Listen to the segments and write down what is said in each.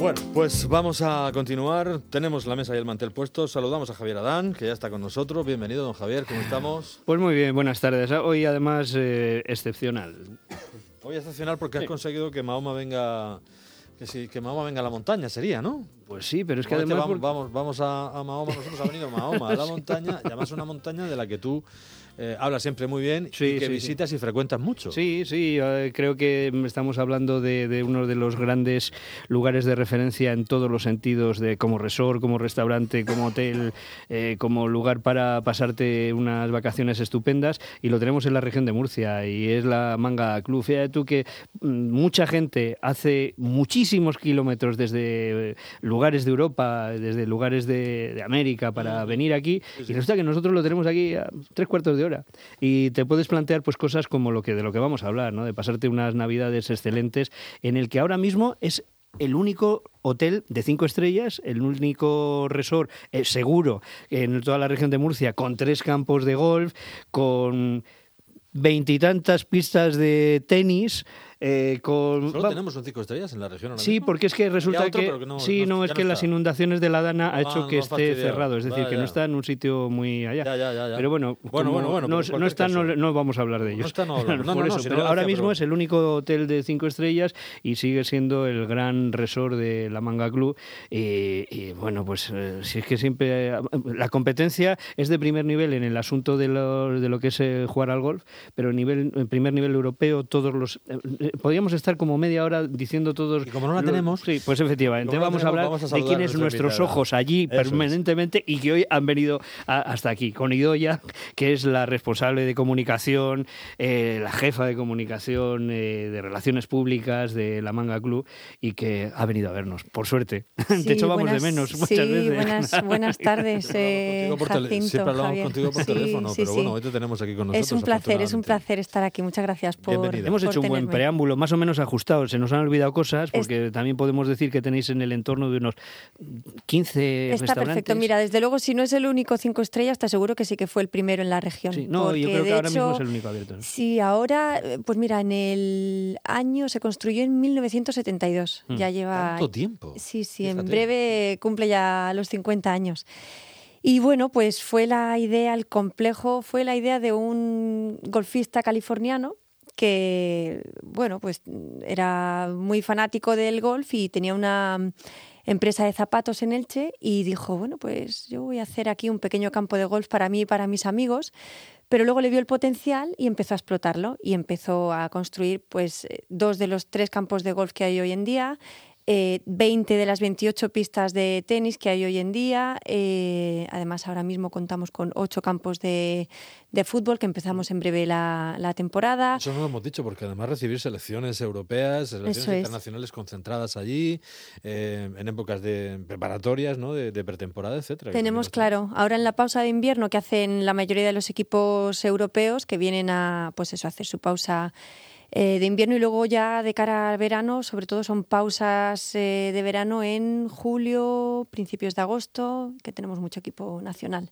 Bueno, pues vamos a continuar. Tenemos la mesa y el mantel puesto. Saludamos a Javier Adán, que ya está con nosotros. Bienvenido, don Javier. ¿Cómo estamos? Pues muy bien, buenas tardes. Hoy además eh, excepcional. Hoy excepcional porque has conseguido que Mahoma venga que, sí, que Mahoma venga a la montaña, sería, ¿no? Pues sí, pero es que además... Vamos, vamos, vamos a, a, Mahoma, nosotros ha venido Mahoma a la montaña, y además una montaña de la que tú eh, hablas siempre muy bien y que visitas y frecuentas mucho. Sí, sí, eh, creo que estamos hablando de, uno de los grandes lugares de referencia en todos los sentidos, de como resort, como restaurante, como hotel, eh, como lugar para pasarte unas vacaciones estupendas y lo tenemos en la región de Murcia y es la Manga Club. Fíjate tú que mm, mucha gente hace muchísimos kilómetros desde lugares de Europa, desde lugares de, América para venir aquí y resulta que nosotros lo tenemos aquí a tres cuartos de hora. Y te puedes plantear pues cosas como lo que de lo que vamos a hablar, ¿no? De pasarte unas navidades excelentes en el que ahora mismo es el único hotel de cinco estrellas, el único resort eh, seguro en toda la región de Murcia, con tres campos de golf, con veintitantas pistas de tenis, eh, con, Solo tenemos un cinco estrellas en la región. sí, porque es que resulta que, sí, no, es que las inundaciones de la Dana ha ah, hecho que esté cerrado, es decir, que no está en un sitio muy allá. Pero bueno, bueno, bueno, bueno no, está, no, vamos a hablar de ellos. No pero ahora mismo es el único hotel de cinco estrellas y sigue siendo el gran resort de la Manga Club. Y, bueno, pues eh, si es que siempre la competencia es de primer nivel en el asunto de lo, de lo que es eh, jugar al golf, pero nivel, en primer nivel europeo todos los podríamos estar como media hora diciendo todos. Y como no la tenemos. Sí, pues efectivamente, vamos, a hablar de quiénes nuestros ojos allí permanentemente y que hoy han venido hasta aquí. Con Idoya, que es la responsable de comunicación, eh, la jefa de comunicación eh, de relaciones públicas de la Manga Club y que ha venido a vernos, por suerte. de hecho, vamos de menos muchas sí, veces. Buenas, buenas tardes, eh, Jacinto, Siempre hablamos contigo por teléfono, pero bueno, hoy te tenemos aquí con nosotros. Es un placer, es un placer estar aquí. Muchas gracias por. Hemos hecho un buen preámbulo más o menos ajustado. Se nos han olvidado cosas porque también podemos decir que tenéis en el entorno de unos 15 Está perfecto. Mira, desde luego, si no es el único cinco estrellas, te aseguro que sí que fue el primero en la región. Sí, no, yo creo que ahora mismo es el único abierto. Sí, ahora, pues mira, en el año se construyó en 1972. Hmm. Ya lleva. ¿Tanto tiempo? Sí, sí, en breve cumple ya los 50 años. Y bueno, pues fue la idea, el complejo, fue la idea de un golfista californiano que, bueno, pues era muy fanático del golf y tenía una empresa de zapatos en Elche y dijo, bueno, pues yo voy a hacer aquí un pequeño campo de golf para mí y para mis amigos, pero luego le vio el potencial y empezó a explotarlo y empezó a construir pues dos de los tres campos de golf que hay hoy en día, 20 eh, de las 28 pistas de tenis que hay hoy en día. Eh, además, ahora mismo contamos con 8 campos de, fútbol que empezamos en breve la, temporada. Eso no lo hemos dicho porque además recibir selecciones europeas, selecciones internacionales concentradas allí, eh, en épocas de preparatorias, ¿no? de, pretemporada, etcétera. Tenemos, claro, ahora en la pausa de invierno que hacen la mayoría de los equipos europeos que vienen a pues eso, a hacer su pausa eh, de invierno y luego ya de cara al verano, sobre todo son pausas eh, de verano en julio, principios de agosto, que tenemos mucho equipo nacional.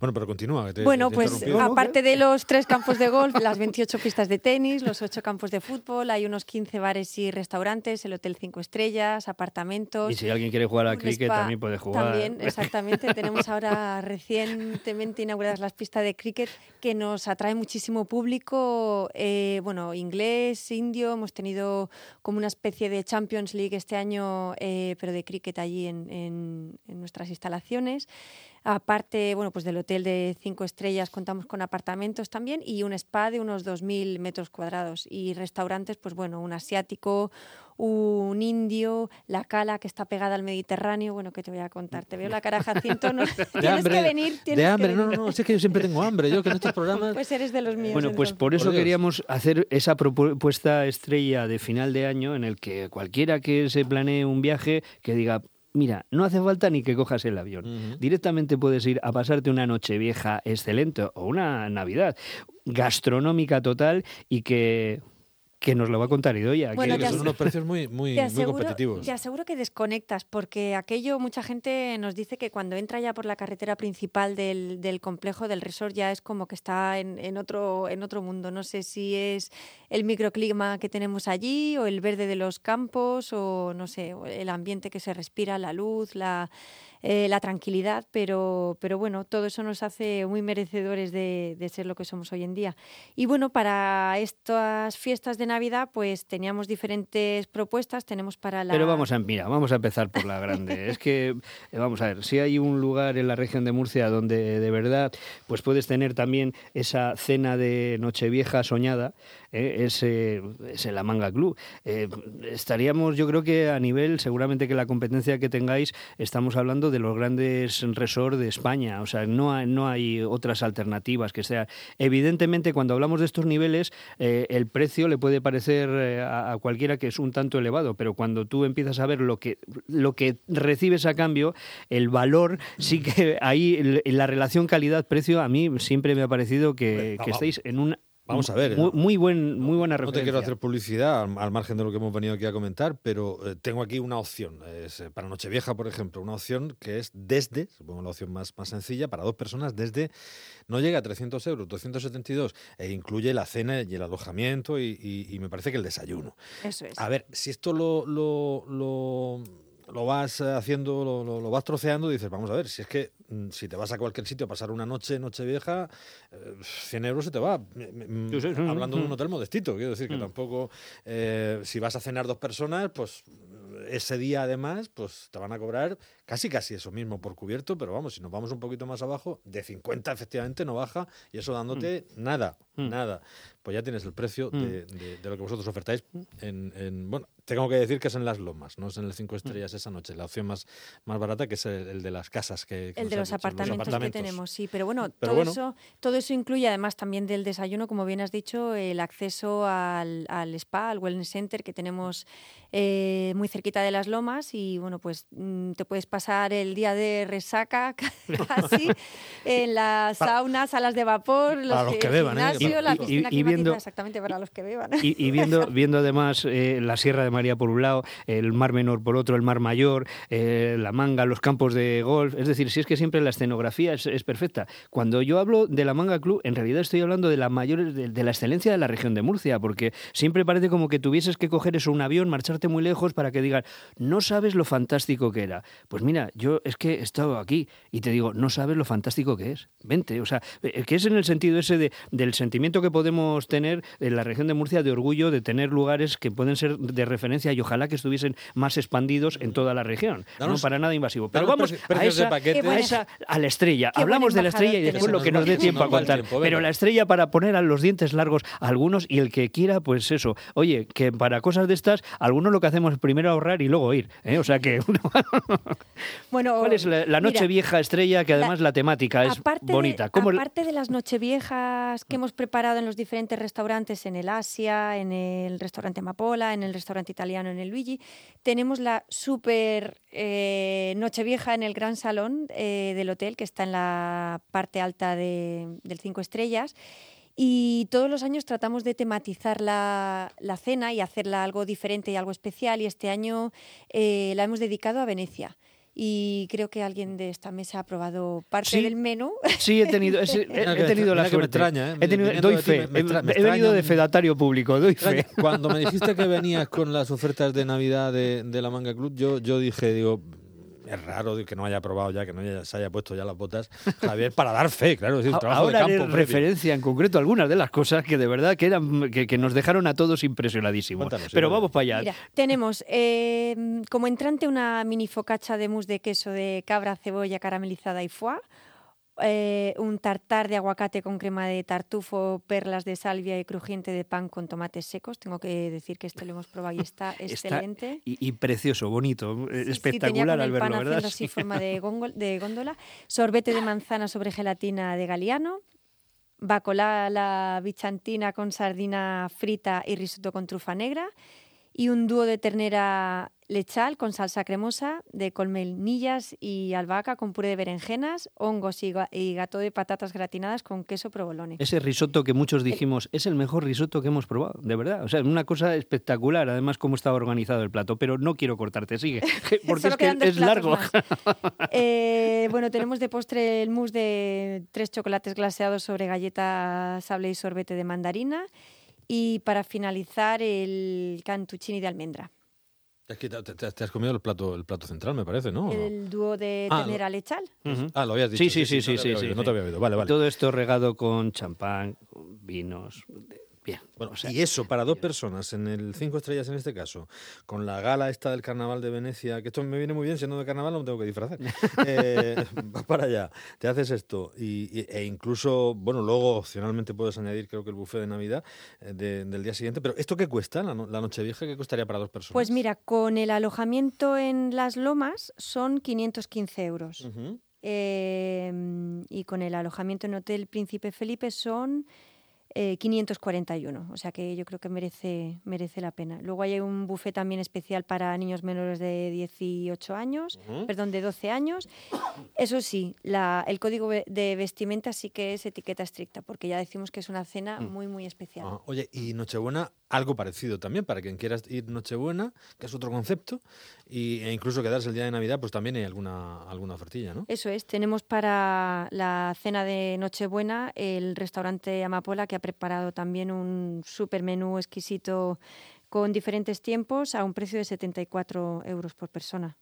Bueno, pero continúa. bueno, pues aparte de los tres campos de golf, las 28 pistas de tenis, los ocho campos de fútbol, hay unos 15 bares y restaurantes, el Hotel Cinco Estrellas, apartamentos. Y si alguien quiere jugar al cricket, también puede jugar. También, exactamente. Tenemos ahora recientemente inauguradas las pistas de cricket que nos atrae muchísimo público, eh, bueno, inglés, indio. Hemos tenido como una especie de Champions League este año, eh, pero de cricket allí en, en nuestras instalaciones. Aparte, bueno, pues del hotel de cinco estrellas contamos con apartamentos también y un spa de unos 2.000 metros cuadrados y restaurantes, pues bueno, un asiático, un indio, la cala que está pegada al Mediterráneo. Bueno, ¿qué te voy a contar? Te veo la cara, Jacinto. ¿no? tienes que venir. Tienes de hambre, no, no, no, es que yo siempre tengo hambre. Yo que en estos programas. Pues eres de los míos. Bueno, pues por eso queríamos hacer esa propuesta estrella de final de año en el que cualquiera que se planee un viaje que diga, mira, no hace falta ni que cojas el avión. Directamente puedes ir a pasarte una noche vieja excelente o una Navidad gastronómica total y que que nos lo va a contar Idoya. Bueno, que son unos precios muy, muy, competitivos. Te aseguro que desconectas, porque aquello, mucha gente nos dice que cuando entra ya por la carretera principal del, del complejo del resort ya es como que está en, en, otro, en otro mundo. No sé si es el microclima que tenemos allí o el verde de los campos o no sé, el ambiente que se respira, la luz, la eh, la tranquilidad, pero, pero bueno, todo eso nos hace muy merecedores de, ser lo que somos hoy en día. Y bueno, para estas fiestas de Navidad, pues teníamos diferentes propuestas, tenemos para la... Pero vamos a, mira, vamos a empezar por la grande. es que, eh, vamos a ver, si hay un lugar en la región de Murcia donde de verdad, pues puedes tener también esa cena de Nochevieja soñada, eh, es, es, la Manga Club. estaríamos, yo creo que a nivel, seguramente que la competencia que tengáis, estamos hablando de de los grandes resorts de España. O sea, no hay, no hay otras alternativas que sea. Evidentemente, cuando hablamos de estos niveles, eh, el precio le puede parecer eh, a, cualquiera que es un tanto elevado, pero cuando tú empiezas a ver lo que, lo que recibes a cambio, el valor, sí que ahí la relación calidad-precio a mí siempre me ha parecido que, que estáis en un Vamos a ver. Muy, buen, muy buena referencia. No te quiero hacer publicidad al, margen de lo que hemos venido aquí a comentar, pero eh, tengo aquí una opción. Es, eh, para Nochevieja, por ejemplo, una opción que es desde, supongo la opción más, más sencilla, para dos personas, desde, no llega a 300 euros, 272, e incluye la cena y el alojamiento y, me parece que el desayuno. Eso es. A ver, si esto lo, lo lo vas haciendo, lo, lo, vas troceando y dices, vamos a ver, si es que mm, si te vas a cualquier sitio a pasar una noche, noche vieja, 100 eh, euros se te va. Hablando de un hotel modestito, quiero decir que mm. tampoco, eh, si vas a cenar dos personas, pues ese día además, pues te van a cobrar casi casi eso mismo por cubierto, pero vamos, si nos vamos un poquito más abajo, de 50 efectivamente no baja y eso dándote mm. nada, nada. Pues ya tienes el precio de, lo que vosotros ofertáis en, en, bueno, tengo que decir que es en las lomas, no es en el cinco mm. estrellas esa noche. La opción más, más barata que es el, de las casas que, el de los apartamentos, que tenemos, sí. Pero bueno, todo eso todo eso incluye además también del desayuno, como bien has dicho, el acceso al, al spa, al wellness center que tenemos eh, muy cerquita de las lomas y bueno, pues mm, te puedes pasar el día de resaca casi en las saunas, salas de vapor, los, que, beban, ¿eh? la piscina y, viendo, exactamente para los que beban. Y, viendo, viendo además eh, la Sierra de María por un lado, el Mar Menor por otro, el Mar Mayor, eh, la Manga, los campos de golf. Es decir, si es que siempre la escenografía es, perfecta. Cuando yo hablo de la Manga Club, en realidad estoy hablando de la mayor, de, la excelencia de la región de Murcia, porque siempre parece como que tuvieses que coger eso, un avión, marcharte muy lejos para que digan, no sabes lo fantástico que era. Pues mira, yo es que he estado aquí y te digo, no sabes lo fantástico que es. Vente, o sea, eh, que es en el sentido ese de, del sentimiento que podemos tener en la región de Murcia de orgullo de tener lugares que pueden ser de referencia y ojalá que estuviesen más expandidos en toda la región. no para nada invasivo. Pero vamos a esa, a, la estrella. Hablamos de la estrella y después lo que nos dé tiempo a contar. Pero la estrella para poner a los dientes largos a algunos y el que quiera, pues eso. Oye, que para cosas de estas, algunos lo que hacemos primero ahorrar y luego ir. ¿eh? O sea que... bueno, ¿Cuál es la, noche vieja estrella que además la, temática es bonita? ¿Cómo aparte de las nocheviejas que hemos preparado en los diferentes restaurantes, en el Asia, en el restaurante Amapola, en el restaurante italiano en el Luigi. Tenemos la super eh, Nochevieja en el gran salón eh, del hotel, que está en la parte alta del Cinco Estrellas. Y todos los años tratamos de tematizar la, cena y hacerla algo diferente y algo especial. Y este año eh, la hemos dedicado a Venecia y creo que alguien de esta mesa ha probado parte del menú. Sí, he tenido, he, tenido la suerte. ¿eh? He tenido, doy fe. he venido de fedatario público, doy fe. Cuando me dijiste que venías con las ofertas de Navidad de, de la Manga Club, yo, yo dije, digo, es raro que no haya probado ya, que no se haya puesto ya las botas, Javier, para dar fe, claro. Es un trabajo Ahora de campo referencia en concreto algunas de las cosas que de verdad que, eran, que, nos dejaron a todos impresionadísimos. Pero vamos para allá. tenemos eh, como entrante una mini focacha de mousse de queso de cabra, cebolla caramelizada y foie eh, un tartar de aguacate con crema de tartufo, perlas de salvia y crujiente de pan con tomates secos. Tengo que decir que esto lo hemos probado y está, excelente. Y, precioso, bonito, espectacular al verlo, ¿verdad? así forma de, de góndola. Sorbete de manzana sobre gelatina de galiano. Bacolá la bichantina con sardina frita y risotto con trufa negra y un dúo de ternera lechal con salsa cremosa de colmenillas y albahaca con puré de berenjenas, hongos y, ga- y gato de patatas gratinadas con queso provolone. Ese risotto que muchos dijimos es el mejor risotto que hemos probado, de verdad. O sea, es una cosa espectacular, además cómo estaba organizado el plato. Pero no quiero cortarte, sigue, porque es que es largo. Eh, bueno, tenemos de postre el mousse de tres chocolates glaseados sobre galleta sable y sorbete de mandarina. Y para finalizar, el cantuccini de almendra. Es que te, te- te has comido el plato, el plato central, me parece, ¿no? El dúo de Ah, ternera lechal. Ah, lo habías dicho. Sí, sí, sí, sí, no te sí, había sí, oído, sí. No te había oído. Vale, vale. Todo esto regado con champán, con vinos. de- Bien. Bueno, o sea, y eso para dos personas en el cinco estrellas en este caso, con la gala esta del carnaval de Venecia, que esto me viene muy bien, siendo de carnaval no me tengo que disfrazar. Eh, vas para allá, te haces esto y, y- e incluso, bueno, luego opcionalmente puedes añadir creo que el buffet de Navidad eh, de- del día siguiente, pero ¿esto qué cuesta, la, la noche vieja? ¿Qué costaría para dos personas? Pues mira, con el alojamiento en las lomas son 515 euros. Eh, y con el alojamiento en Hotel Príncipe Felipe son eh, 541. O sea que yo creo que merece, merece la pena. Luego hay un buffet también especial para niños menores de 18 años, Ujú. perdón, de 12 años. Eso sí, la- el código de vestimenta sí que es etiqueta estricta, porque ya decimos que es una cena muy, muy especial. Ah, oye, y Nochebuena, algo parecido también, para quien quiera ir Nochebuena, que es otro concepto, y, e incluso quedarse el día de Navidad, pues también hay alguna, alguna ofertilla, ¿no? Eso es, tenemos para la cena de Nochebuena el restaurante Amapola que ha preparado también un super menú exquisito con diferentes tiempos a un precio de 74 euros por persona.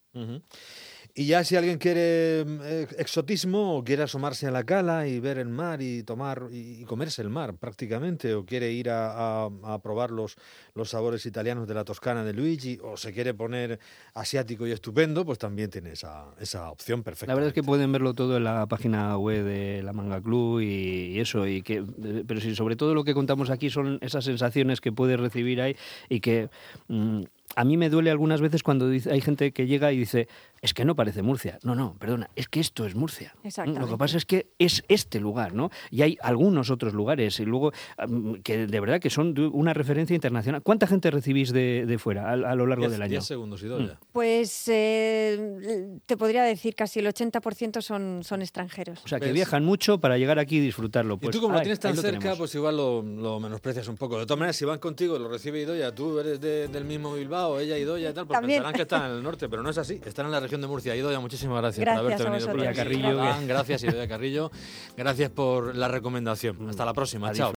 Y ya si alguien quiere mm, eh, exotismo o quiere asomarse a la cala y ver el mar y tomar y comerse el mar prácticamente, o quiere ir a, a- a probar los, los sabores italianos de la Toscana de Luigi, o se quiere poner asiático y estupendo, pues también tiene esa, esa opción perfecta. La verdad es que pueden verlo todo en la página web de la Manga Club y, y eso, y que, pero sí, sobre todo lo que contamos aquí son esas sensaciones que puedes recibir ahí y que mm, a mí me duele algunas veces cuando dice- hay gente que llega y dice, es que no parece Murcia. No, no, perdona, es que esto es Murcia. Lo Exactamente. que pasa es que es este lugar, ¿no? Y hay algunos otros lugares y luego mm, que de verdad que son una referencia internacional. ¿Cuánta gente recibís de, de fuera a, a lo largo Diez- del año? diez segundos y ya. Pues eh, te podría decir casi el 80% son, son extranjeros. O sea, que ¿Ves? viajan mucho para llegar aquí y disfrutarlo. y Pues, tú como lo tienes tan lo cerca, pues igual lo, lo menosprecias un poco. De todas maneras, si van contigo, lo recibe Idoya, tú eres de- del mismo Bilbao, ella Idoya y tal, pues También. pensarán que están en el norte, pero no es así. Están en la región de Murcia. Idoya, muchísimas gracias, Gracias por haberte a venido por aquí. Carrillo. Gracias, Idoya Carrillo. Gracias por la recomendación. Hasta la próxima. Chao.